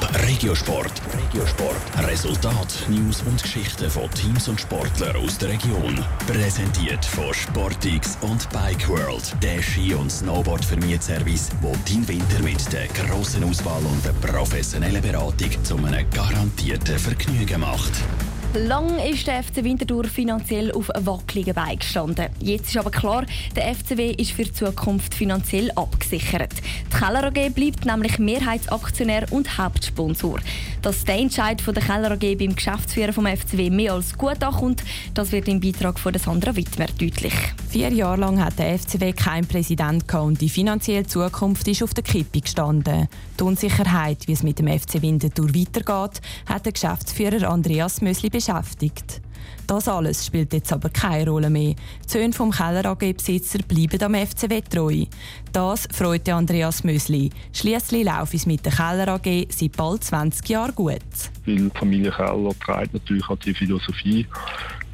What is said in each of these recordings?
Top Regiosport. Regiosport. Resultat, News und Geschichten von Teams und Sportlern aus der Region. Präsentiert von Sportix und Bike World. Der Ski- und Snowboard Service, wo dein Winter mit der grossen Auswahl und der professionellen Beratung zu einem garantierten Vergnügen macht. Lang ist der FC Winterthur finanziell auf wackeligen Beinen gestanden. Jetzt ist aber klar, der FCW ist für die Zukunft finanziell abgesichert. Die Keller AG bleibt nämlich Mehrheitsaktionär und Hauptsponsor. Dass der Entscheid von der Keller AG beim Geschäftsführer vom FCW mehr als gut ankommt, das wird im Beitrag von Sandra Wittmer deutlich. Vier Jahre lang hat der FCW keinen Präsident und die finanzielle Zukunft ist auf der Kippe gestanden. Die Unsicherheit, wie es mit dem FC Winterthur weitergeht, hat der Geschäftsführer Andreas Mösli beschäftigt. Das alles spielt jetzt aber keine Rolle mehr. Die Söhne vom Keller AG-Besitzer bleiben am FCW treu. Das freut Andreas Mösli. Schließlich laufe es mit der Keller AG seit bald 20 Jahren gut. Weil die Familie Keller trägt natürlich auch die Philosophie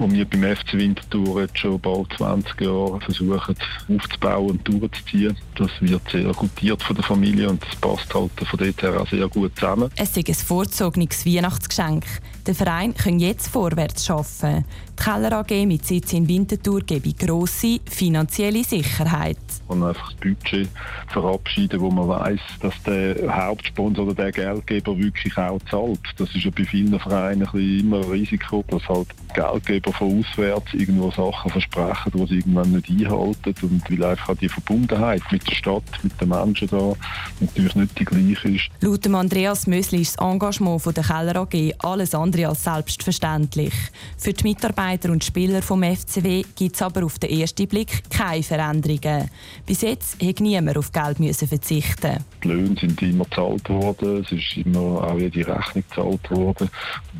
die wir beim FC Winterthur jetzt schon bald 20 Jahre versuchen aufzubauen und durchzuziehen. Das wird sehr gutiert von der Familie und das passt halt von dort her auch sehr gut zusammen. Es ist ein vorzogenes Weihnachtsgeschenk. Der Verein kann jetzt vorwärts Die Keller AG mit Sitz in Winterthur gebe grosse finanzielle Sicherheit. Und einfach das Budget verabschieden, wo man weiß, dass der Hauptsponsor oder der Geldgeber wirklich auch zahlt. Das ist ja bei vielen Vereinen ein immer ein Risiko, dass halt Geldgeber von auswärts irgendwo Sachen versprechen, die sie irgendwann nicht einhalten und weil einfach die Verbundenheit mit der Stadt, mit den Menschen da natürlich nicht die gleiche ist. Laut Andreas Mösli ist das Engagement der Keller AG alles andere als selbstverständlich. Für die Mitarbeiter und Spieler vom FCW gibt es aber auf den ersten Blick keine Veränderungen. Bis jetzt hat niemand auf Geld müssen verzichten. Die Löhne sind immer gezahlt worden, es ist immer auch jede Rechnung gezahlt worden.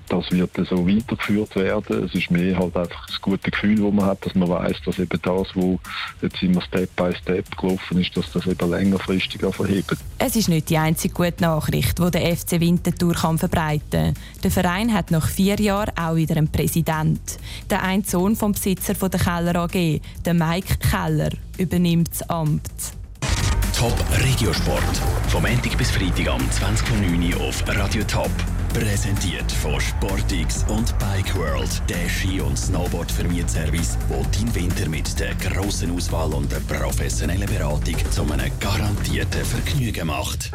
Das wird so weitergeführt werden. Es ist mehr halt einfach das gute Gefühl, das man hat, dass man weiß, dass eben das, was jetzt immer Step by Step gelaufen ist, dass das eben längerfristig verhebt. Es ist nicht die einzige gute Nachricht, die der FC Winterthur kann verbreiten kann. Der Verein hat nach vier Jahren auch wieder einen Präsident. Der ein Sohn vom Besitzer von der Keller AG, der Mike Keller, übernimmt das Amt. Top Regiosport. Vom Montag bis Freitag am 20.09 Uhr auf Radio Top. Präsentiert von Sportix und Bike World, der Ski- und Snowboard-Vermietservice, wo dein Winter mit der grossen Auswahl und der professionellen Beratung zu einem garantierten Vergnügen macht.